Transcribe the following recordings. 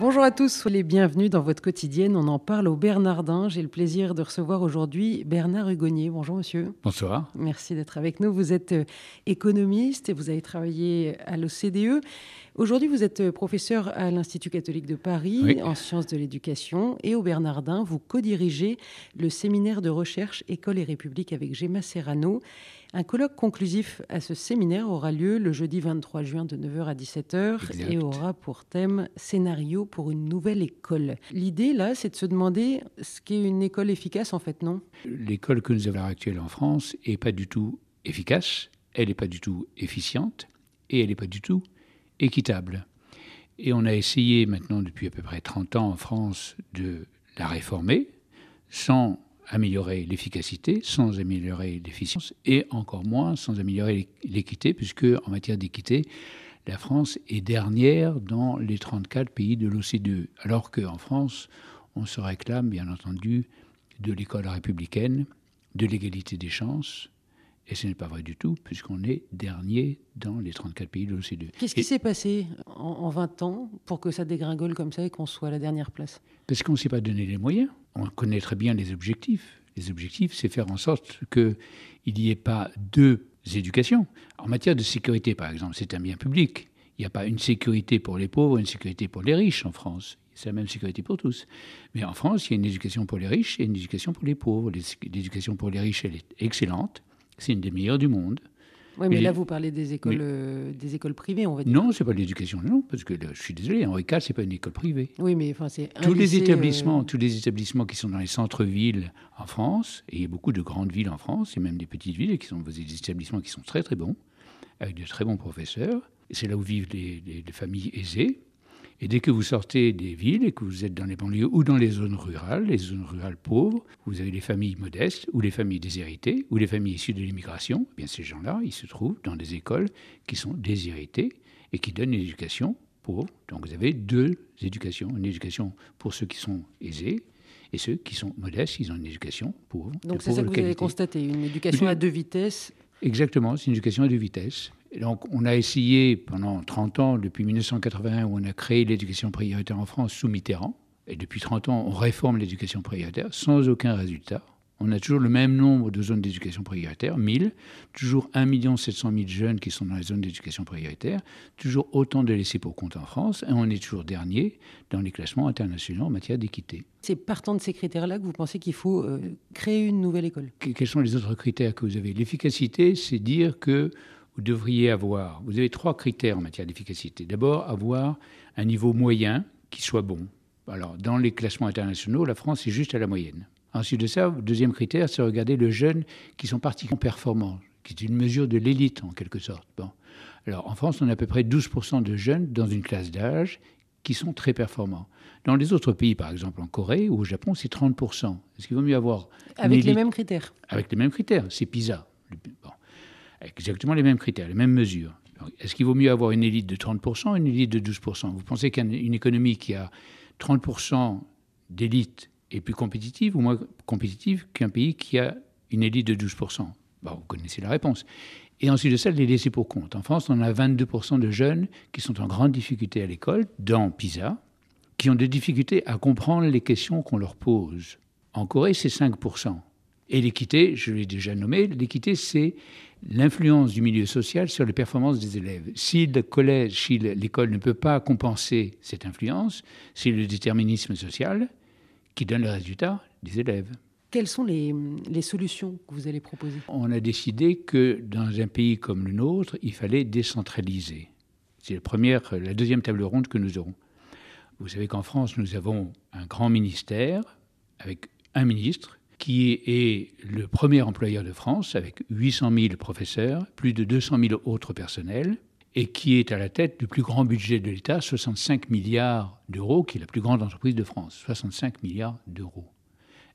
Bonjour à tous, soyez les bienvenus dans votre quotidienne. On en parle au Bernardin. J'ai le plaisir de recevoir aujourd'hui Bernard Hugonnier. Bonjour monsieur. Bonsoir. Merci d'être avec nous. Vous êtes euh, économiste et vous avez travaillé à l'OCDE. Aujourd'hui, vous êtes euh, professeur à l'Institut catholique de Paris Oui. en sciences de l'éducation et au Bernardin, vous co-dirigez le séminaire de recherche École et République avec Gemma Serrano. Un colloque conclusif à ce séminaire aura lieu le jeudi 23 juin de 9h à 17h Exact. et aura pour thème Scénario pour une nouvelle école. L'idée, là, c'est de se demander ce qu'est une école efficace, en fait, non? L'école que nous avons à l'heure actuelle en France n'est pas du tout efficace, elle n'est pas du tout efficiente et elle n'est pas du tout équitable. Et on a essayé maintenant depuis à peu près 30 ans en France de la réformer sans améliorer l'efficacité, sans améliorer l'efficience et encore moins sans améliorer l'équité, puisque en matière d'équité, la France est dernière dans les 34 pays de l'OCDE, alors qu'en France, on se réclame bien entendu de l'école républicaine, de l'égalité des chances, et ce n'est pas vrai du tout, puisqu'on est dernier dans les 34 pays de l'OCDE. Qu'est-ce qui s'est passé en, en 20 ans pour que ça dégringole comme ça et qu'on soit à la dernière place? Parce qu'on ne s'est pas donné les moyens. On connaît très bien les objectifs. Les objectifs, c'est faire en sorte qu'il n'y ait pas deux éducations. En matière de sécurité, par exemple, c'est un bien public. Il n'y a pas une sécurité pour les pauvres, une sécurité pour les riches en France. C'est la même sécurité pour tous. Mais en France, il y a une éducation pour les riches et une éducation pour les pauvres. L'é- L'éducation pour les riches, elle est excellente. C'est une des meilleures du monde. Oui, mais là, les- vous parlez des écoles, Mais- euh, des écoles privées, on va dire. Non, c'est pas de l'éducation, non, parce que là, je suis désolé, Henri IV, c'est pas une école privée. Oui, mais enfin, c'est un Tous les lycée, établissements, euh, tous les établissements qui sont dans les centres-villes en France, et il y a beaucoup de grandes villes en France, et même des petites villes, qui sont des établissements qui sont très très bons, avec de très bons professeurs. Et c'est là où vivent les, les- les familles aisées. Et dès que vous sortez des villes et que vous êtes dans les banlieues ou dans les zones rurales, les zones rurales pauvres, vous avez les familles modestes ou les familles déshéritées ou les familles issues de l'immigration. Eh bien, ces gens-là, ils se trouvent dans des écoles qui sont déshéritées et qui donnent une éducation pauvre. Donc vous avez deux éducations. Une éducation pour ceux qui sont aisés et ceux qui sont modestes, ils ont une éducation pauvre. Donc, c'est ça que vous avez qualité. constaté, une éducation à deux vitesses? Exactement, c'est une éducation à deux vitesses. Et donc, on a essayé pendant 30 ans, depuis 1981, où on a créé l'éducation prioritaire en France sous Mitterrand, et depuis 30 ans, on réforme l'éducation prioritaire sans aucun résultat. On a toujours le même nombre de zones d'éducation prioritaire, 1000, toujours 1 700 000 jeunes qui sont dans les zones d'éducation prioritaire, toujours autant de laissés pour compte en France, et on est toujours dernier dans les classements internationaux en matière d'équité. C'est partant de ces critères-là que vous pensez qu'il faut euh, créer une nouvelle école? Que- Quels sont les autres critères que vous avez? L'efficacité, c'est dire que vous devriez avoir, vous avez trois critères en matière d'efficacité. D'abord, avoir un niveau moyen qui soit bon. Alors, dans les classements internationaux, la France est juste à la moyenne. Ensuite de ça, deuxième critère, c'est regarder le jeune qui sont particulièrement performants, qui est une mesure de l'élite en quelque sorte. Bon. Alors, en France, on a à peu près 12% de jeunes dans une classe d'âge qui sont très performants. Dans les autres pays, par exemple en Corée ou au Japon, c'est 30%. Est-ce qu'il vaut mieux avoir Avec les mêmes critères. avec les mêmes critères, c'est PISA. Bon. Exactement les mêmes critères, les mêmes mesures. Est-ce qu'il vaut mieux avoir une élite de 30% ou une élite de 12% Vous pensez qu'une économie qui a 30% d'élite est plus compétitive ou moins compétitive qu'un pays qui a une élite de 12% Bon, Vous connaissez la réponse. Et ensuite de ça, les laisser pour compte. En France, on a 22% de jeunes qui sont en grande difficulté à l'école, dans PISA, qui ont des difficultés à comprendre les questions qu'on leur pose. En Corée, c'est 5%. Et l'équité, je l'ai déjà nommé, l'équité, c'est l'influence du milieu social sur les performances des élèves. Si le collège, si le- l'école ne peut pas compenser cette influence, c'est le déterminisme social qui donne le résultat des élèves. Quelles sont les, les solutions que vous allez proposer? On a décidé que dans un pays comme le nôtre, il fallait décentraliser. C'est la, première, la deuxième table ronde que nous aurons. Vous savez qu'en France, nous avons un grand ministère avec un ministre qui est le premier employeur de France avec 800 000 professeurs, plus de 200 000 autres personnels, et qui est à la tête du plus grand budget de l'État, 65 milliards d'euros, qui est la plus grande entreprise de France. 65 milliards d'euros.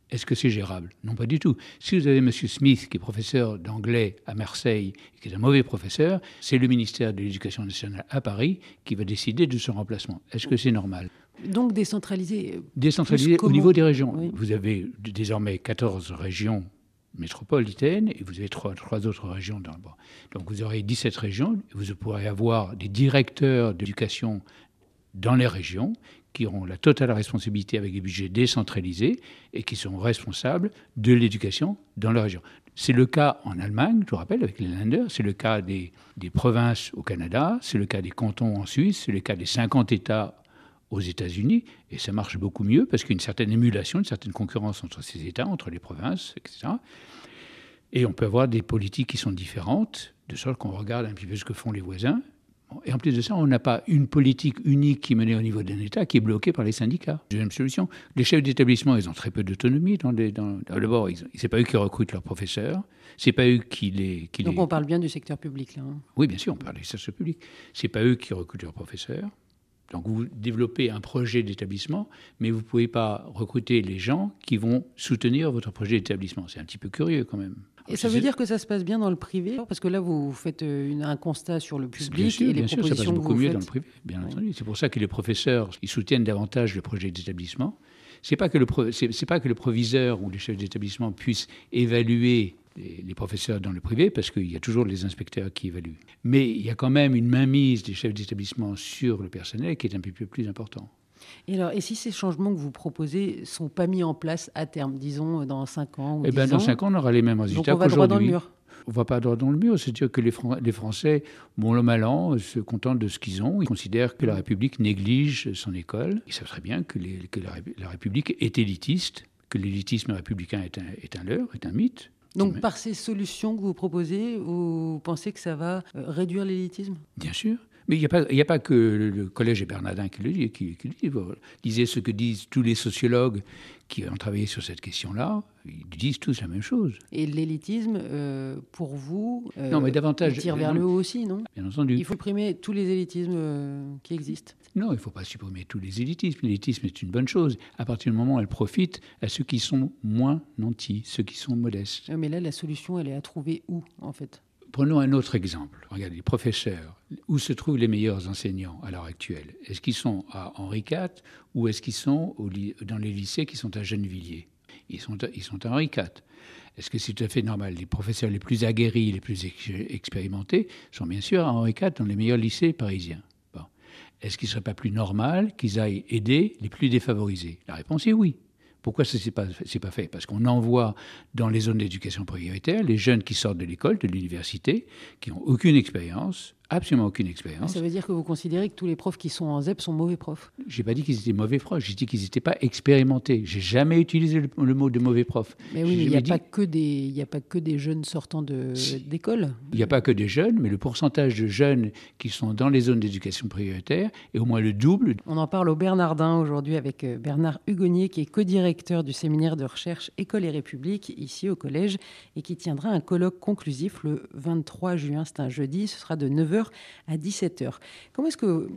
Est-ce que c'est gérable? Non, pas du tout. Si vous avez M. Smith, qui est professeur d'anglais à Marseille, et qui est un mauvais professeur, c'est le ministère de l'Éducation nationale à Paris qui va décider de son remplacement. Est-ce que c'est normal? Donc décentralisé Décentralisé au niveau des régions. Vous avez désormais 14 régions métropolitaines et vous avez trois, trois autres régions dans le bas. Donc vous aurez 17 régions, vous pourrez avoir des directeurs d'éducation dans les régions qui auront la totale responsabilité avec des budgets décentralisés et qui seront responsables de l'éducation dans la région. C'est le cas en Allemagne, je vous rappelle, avec les Länder, c'est le cas des, des provinces au Canada, c'est le cas des cantons en Suisse, c'est le cas des 50 États aux États-Unis, et ça marche beaucoup mieux parce qu'il y a une certaine émulation, une certaine concurrence entre ces États, entre les provinces, etc. Et on peut avoir des politiques qui sont différentes, de sorte qu'on regarde un petit peu ce que font les voisins, et en plus de ça, on n'a pas une politique unique qui est menée au niveau d'un État qui est bloquée par les syndicats. Deuxième solution, les chefs d'établissement, ils ont très peu d'autonomie. Dans dans, d'abord, c'est pas eux qui recrutent leurs professeurs, c'est pas eux qui les. Qui Donc on parle bien du secteur public là. Hein. Oui, bien sûr, on parle du secteur public. C'est pas eux qui recrutent leurs professeurs. Donc vous développez un projet d'établissement, mais vous ne pouvez pas recruter les gens qui vont soutenir votre projet d'établissement. C'est un petit peu curieux quand même. Et ça veut dire que ça se passe bien dans le privé Parce que là, vous faites euh, un constat sur le public sûr, et les bien sûr, ça passe beaucoup mieux dans le privé, bien entendu. C'est pour ça que les professeurs ils soutiennent davantage le projet d'établissement. C'est pas que le c'est pas que le proviseur ou les chefs d'établissement puissent évaluer les, professeurs dans le privé, parce qu'il y a toujours les inspecteurs qui évaluent. Mais il y a quand même une mainmise des chefs d'établissement sur le personnel qui est un peu plus important. Et, alors, et si ces changements que vous proposez ne sont pas mis en place à terme, disons dans 5 ans ou eh ben, Dans 5 ans, on aura les mêmes résultats qu'aujourd'hui. On va pas droit dans le mur. C'est-à-dire que les, les, Français, bon le mal an, se contentent de ce qu'ils ont. Ils considèrent que la République néglige son école. Ils savent très bien que, les, que la, République est élitiste, que l'élitisme républicain est un, est un leurre, est un mythe. Donc par ces solutions que vous proposez, vous pensez que ça va euh, réduire l'élitisme? Bien sûr. Mais il n'y a, pas que le collège Bernardin qui le dit. Qui, qui dit. Ce que disent tous les sociologues qui ont travaillé sur cette question-là. Ils disent tous la même chose. Et l'élitisme, euh, pour vous, euh, non, mais davantage, tire vers le haut aussi, non? Bien entendu. Il faut supprimer tous les élitismes qui existent. Non, il ne faut pas supprimer tous les élitismes. L'élitisme est une bonne chose. À partir du moment où elle profite à ceux qui sont moins nantis, ceux qui sont modestes. Mais là, la solution, elle est à trouver où, en fait? Prenons un autre exemple. Regardez, les professeurs. Où se trouvent les meilleurs enseignants à l'heure actuelle? Est-ce qu'ils sont à Henri IV ou est-ce qu'ils sont dans les lycées qui sont à Gennevilliers? Ils sont, ils sont à Henri IV. Est-ce que c'est tout à fait normal? Les professeurs les plus aguerris, les plus expérimentés sont bien sûr à Henri IV dans les meilleurs lycées parisiens. Est-ce qu'il ne serait pas plus normal qu'ils aillent aider les plus défavorisés? La réponse est oui. Pourquoi ce n'est pas, pas fait? Parce qu'on envoie dans les zones d'éducation prioritaire les jeunes qui sortent de l'école, de l'université, qui n'ont aucune expérience, absolument aucune expérience. Ça veut dire que vous considérez que tous les profs qui sont en ZEP sont mauvais profs J'ai pas dit qu'ils étaient mauvais profs, j'ai dit qu'ils n'étaient pas expérimentés. J'ai jamais utilisé le, mot de mauvais prof. Mais oui, il n'y a, pas que des, a pas que des jeunes sortant d'école. Il n'y a pas que des jeunes, mais le pourcentage de jeunes qui sont dans les zones d'éducation prioritaire est au moins le double. On en parle au Bernardin aujourd'hui avec euh, Bernard Hugonnier, qui est co-directeur du séminaire de recherche École et République ici au collège et qui tiendra un colloque conclusif le 23 juin. C'est un jeudi, ce sera de 9h à 17h. Comment est-ce que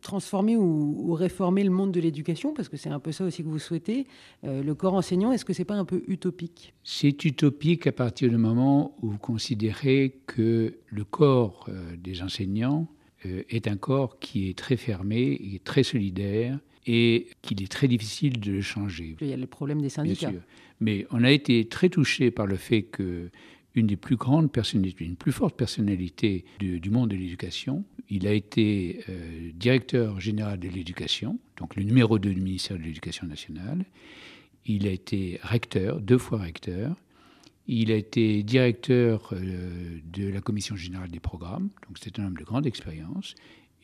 transformer ou, réformer le monde de l'éducation, parce que c'est un peu ça aussi que vous souhaitez, euh, le corps enseignant, est-ce que c'est pas un peu utopique? C'est utopique à partir du moment où vous considérez que le corps euh, des enseignants euh, est un corps qui est très fermé, et très solidaire, et qu'il est très difficile de le changer. Il y a le problème des syndicats. Bien sûr. Mais on a été très touché par le fait que une des plus grandes personnalités, une plus forte personnalité du, monde de l'éducation. Il a été euh, directeur général de l'éducation, donc le numéro 2 du ministère de l'Éducation nationale. Il a été recteur, deux fois recteur. Il a été directeur euh, de la commission générale des programmes, donc c'est un homme de grande expérience.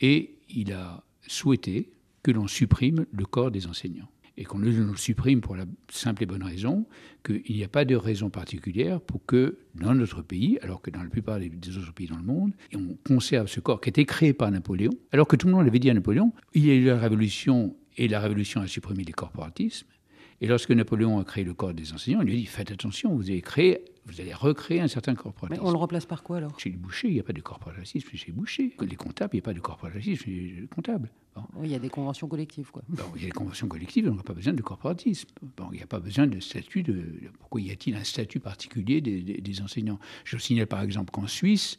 Et il a souhaité que l'on supprime le corps des enseignants et qu'on le, supprime pour la simple et bonne raison qu'il n'y a pas de raison particulière pour que dans notre pays, alors que dans la plupart des, autres pays dans le monde, on conserve ce corps qui a été créé par Napoléon, alors que tout le monde l'avait dit à Napoléon, il y a eu la révolution et la révolution a supprimé les corporatismes. Et lorsque Napoléon a créé le corps des enseignants, il lui a dit faites attention, vous allez créer, vous allez recréer un certain corporatisme. Mais on le remplace par quoi alors? Chez les bouchers, il n'y a pas de corporatisme chez les bouchers. Les comptables, il n'y a pas de corporatisme chez les comptables. Oui, il y a des conventions collectives. Quoi. il y a des conventions collectives, on n'a pas besoin de corporatisme. Bon, il n'y a pas besoin de statut. De, pourquoi y a-t-il un statut particulier des, enseignants? Je signale par exemple qu'en Suisse,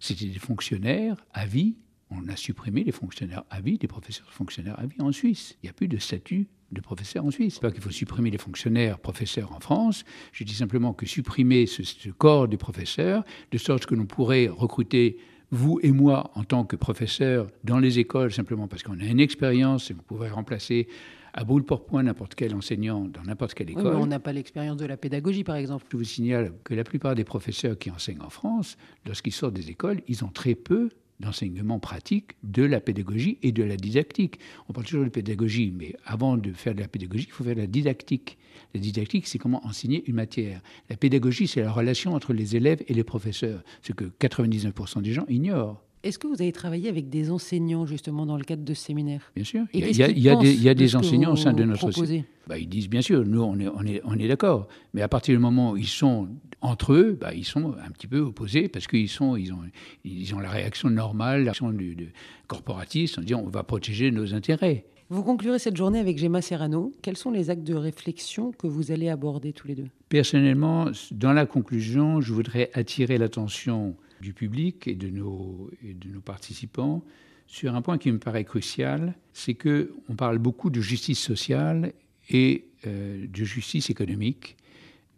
c'était des fonctionnaires à vie on a supprimé les fonctionnaires à vie, des professeurs fonctionnaires à vie en Suisse. Il n'y a plus de statut de professeur en Suisse. Pas qu'il faut supprimer les fonctionnaires professeurs en France. Je dis simplement que supprimer ce, corps des professeurs, de sorte que l'on pourrait recruter vous et moi en tant que professeurs dans les écoles, simplement parce qu'on a une expérience et vous pouvez remplacer à boule pour point n'importe quel enseignant dans n'importe quelle école. on n'a pas l'expérience de la pédagogie, par exemple. Je vous signale que la plupart des professeurs qui enseignent en France, lorsqu'ils sortent des écoles, ils ont très peu d'enseignement pratique de la pédagogie et de la didactique. On parle toujours de pédagogie, mais avant de faire de la pédagogie, il faut faire de la didactique. La didactique, c'est comment enseigner une matière. La pédagogie, c'est la relation entre les élèves et les professeurs, ce que 99% des gens ignorent. Est-ce que vous avez travaillé avec des enseignants justement dans le cadre de ce séminaire? Bien sûr. il y a, des, enseignants au sein de notre société. Bah, ils disent bien sûr, nous on est, on est, on est d'accord. Mais à partir du moment où ils sont entre eux, bah, ils sont un petit peu opposés parce qu'ils sont, ils ont, ils ont la réaction normale, la réaction du, corporatiste en disant on va protéger nos intérêts. Vous conclurez cette journée avec Gemma Serrano. Quels sont les actes de réflexion que vous allez aborder tous les deux? Personnellement, dans la conclusion, je voudrais attirer l'attention du public et de nos, participants sur un point qui me paraît crucial, c'est que on parle beaucoup de justice sociale et euh, de justice économique,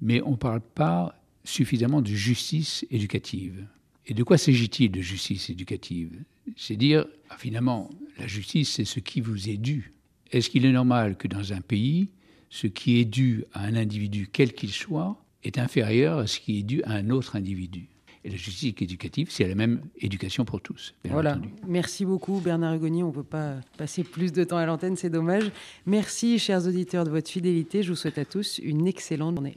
mais on ne parle pas suffisamment de justice éducative. Et de quoi s'agit-il de justice éducative? C'est dire, ah, finalement, la justice, c'est ce qui vous est dû. Est-ce qu'il est normal que dans un pays, ce qui est dû à un individu, quel qu'il soit, est inférieur à ce qui est dû à un autre individu? Et la justice éducative, c'est la même éducation pour tous. Voilà. Merci beaucoup, Bernard Hugoni. On ne peut pas passer plus de temps à l'antenne, c'est dommage. Merci, chers auditeurs, de votre fidélité. Je vous souhaite à tous une excellente journée.